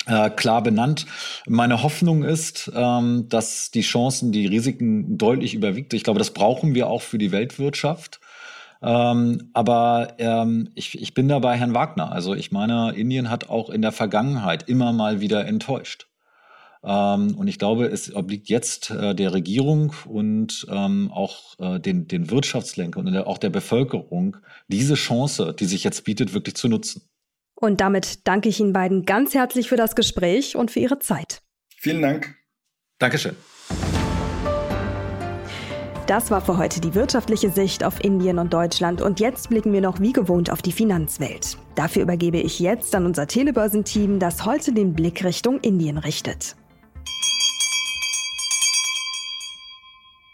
äh, klar benannt. Meine Hoffnung ist, ähm, dass die Chancen, die Risiken deutlich überwiegt. Ich glaube, das brauchen wir auch für die Weltwirtschaft. Ähm, aber ähm, ich, ich bin da bei Herrn Wagner. Also ich meine, Indien hat auch in der Vergangenheit immer mal wieder enttäuscht. Ähm, und ich glaube, es obliegt jetzt äh, der Regierung und ähm, auch äh, den, den Wirtschaftslenkern und auch der Bevölkerung, diese Chance, die sich jetzt bietet, wirklich zu nutzen. Und damit danke ich Ihnen beiden ganz herzlich für das Gespräch und für Ihre Zeit. Vielen Dank. Dankeschön. Das war für heute die wirtschaftliche Sicht auf Indien und Deutschland und jetzt blicken wir noch wie gewohnt auf die Finanzwelt. Dafür übergebe ich jetzt an unser Telebörsenteam, das heute den Blick Richtung Indien richtet.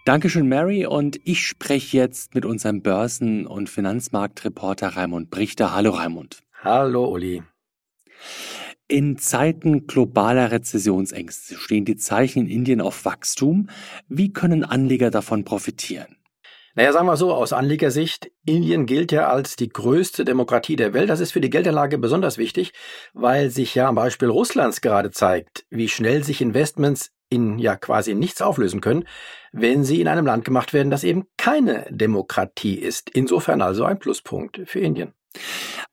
Dankeschön, Mary. Und ich spreche jetzt mit unserem Börsen- und Finanzmarktreporter Raimund Brichter. Hallo, Raimund. Hallo, Uli. In Zeiten globaler Rezessionsängste stehen die Zeichen in Indien auf Wachstum. Wie können Anleger davon profitieren? Naja, sagen wir so, aus Anlegersicht, Indien gilt ja als die größte Demokratie der Welt. Das ist für die Geldanlage besonders wichtig, weil sich ja am Beispiel Russlands gerade zeigt, wie schnell sich Investments in ja quasi nichts auflösen können, wenn sie in einem Land gemacht werden, das eben keine Demokratie ist. Insofern also ein Pluspunkt für Indien.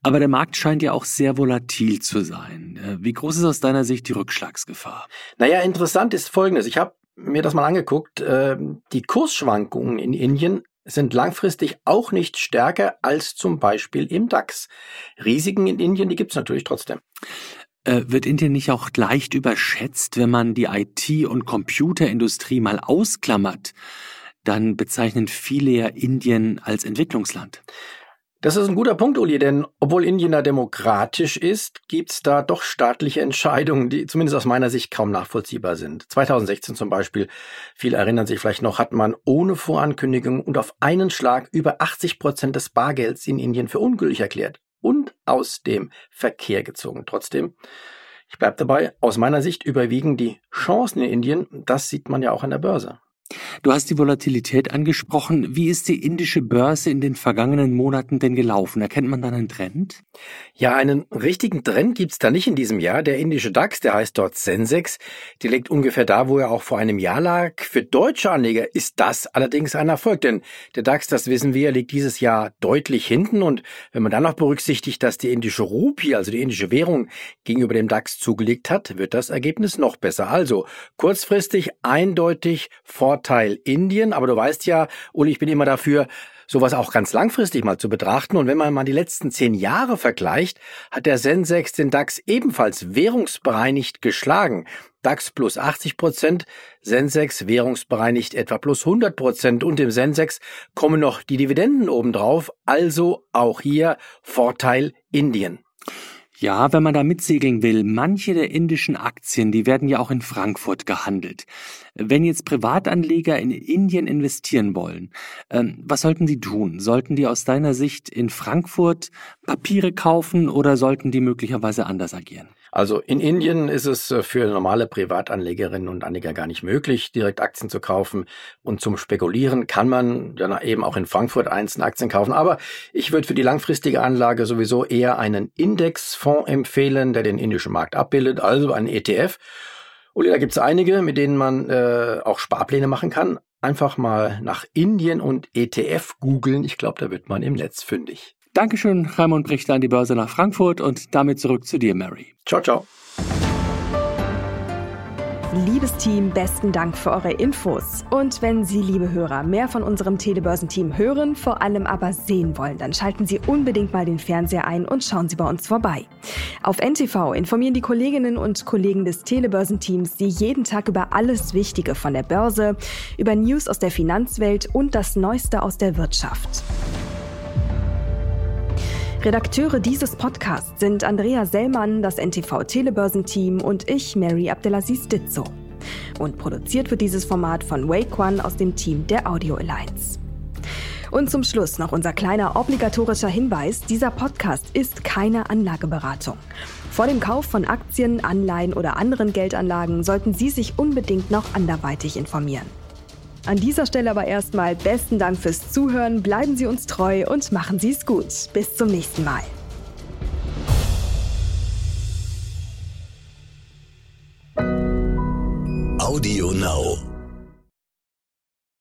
Aber der Markt scheint ja auch sehr volatil zu sein. Äh, wie groß ist aus deiner Sicht die Rückschlagsgefahr? Naja, interessant ist Folgendes. Ich habe mir das mal angeguckt. Ähm, die Kursschwankungen in Indien sind langfristig auch nicht stärker als zum Beispiel im DAX. Risiken in Indien, die gibt es natürlich trotzdem. Äh, wird Indien nicht auch leicht überschätzt, wenn man die IT- und Computerindustrie mal ausklammert? Dann bezeichnen viele ja Indien als Entwicklungsland. Das ist ein guter Punkt, Uli, denn obwohl Indien da demokratisch ist, gibt's da doch staatliche Entscheidungen, die zumindest aus meiner Sicht kaum nachvollziehbar sind. 2016 zum Beispiel, viele erinnern sich vielleicht noch, hat man ohne Vorankündigung und auf einen Schlag über 80 Prozent des Bargelds in Indien für ungültig erklärt und aus dem Verkehr gezogen. Trotzdem, ich bleibe dabei, aus meiner Sicht überwiegen die Chancen in Indien, das sieht man ja auch an der Börse. Du hast die Volatilität angesprochen. Wie ist die indische Börse in den vergangenen Monaten denn gelaufen? Erkennt man da einen Trend? Ja, einen richtigen Trend gibt's da nicht in diesem Jahr. Der indische DAX, der heißt dort Sensex, der liegt ungefähr da, wo er auch vor einem Jahr lag. Für deutsche Anleger ist das allerdings ein Erfolg, denn der DAX, das wissen wir, liegt dieses Jahr deutlich hinten. Und wenn man dann noch berücksichtigt, dass die indische Rupie, also die indische Währung, gegenüber dem DAX zugelegt hat, wird das Ergebnis noch besser. Also kurzfristig eindeutig vor Vorteil Indien, aber du weißt ja, Uli, ich bin immer dafür, sowas auch ganz langfristig mal zu betrachten. Und wenn man mal die letzten zehn Jahre vergleicht, hat der Sensex den DAX ebenfalls währungsbereinigt geschlagen. DAX plus 80 Prozent, Sensex währungsbereinigt etwa plus 100 Prozent und im Sensex kommen noch die Dividenden obendrauf, also auch hier Vorteil Indien. Ja, wenn man da mitsegeln will, manche der indischen Aktien, die werden ja auch in Frankfurt gehandelt. Wenn jetzt Privatanleger in Indien investieren wollen, ähm, was sollten sie tun? Sollten die aus deiner Sicht in Frankfurt Papiere kaufen oder sollten die möglicherweise anders agieren? Also in Indien ist es äh, für normale Privatanlegerinnen und Anleger gar nicht möglich, direkt Aktien zu kaufen. Und zum Spekulieren kann man dann eben auch in Frankfurt einzelne Aktien kaufen. Aber ich würde für die langfristige Anlage sowieso eher einen Indexfonds empfehlen, der den indischen Markt abbildet, also einen ETF. Uli, da gibt es einige, mit denen man äh, auch Sparpläne machen kann. Einfach mal nach Indien und ETF googeln. Ich glaube, da wird man im Netz fündig. Dankeschön, Raimund Brichter an die Börse nach Frankfurt und damit zurück zu dir, Mary. Ciao, ciao. Liebes Team, besten Dank für eure Infos. Und wenn Sie, liebe Hörer, mehr von unserem Telebörsenteam hören, vor allem aber sehen wollen, dann schalten Sie unbedingt mal den Fernseher ein und schauen Sie bei uns vorbei. Auf NTV informieren die Kolleginnen und Kollegen des Telebörsenteams Sie jeden Tag über alles Wichtige von der Börse, über News aus der Finanzwelt und das Neueste aus der Wirtschaft. Redakteure dieses Podcasts sind Andrea Sellmann, das NTV Telebörsenteam und ich, Mary Abdelaziz Ditzo. Und produziert wird dieses Format von Wake One aus dem Team der Audio Alliance. Und zum Schluss noch unser kleiner obligatorischer Hinweis. Dieser Podcast ist keine Anlageberatung. Vor dem Kauf von Aktien, Anleihen oder anderen Geldanlagen sollten Sie sich unbedingt noch anderweitig informieren. An dieser Stelle aber erstmal besten Dank fürs Zuhören, bleiben Sie uns treu und machen Sie es gut. Bis zum nächsten Mal. Audio Now.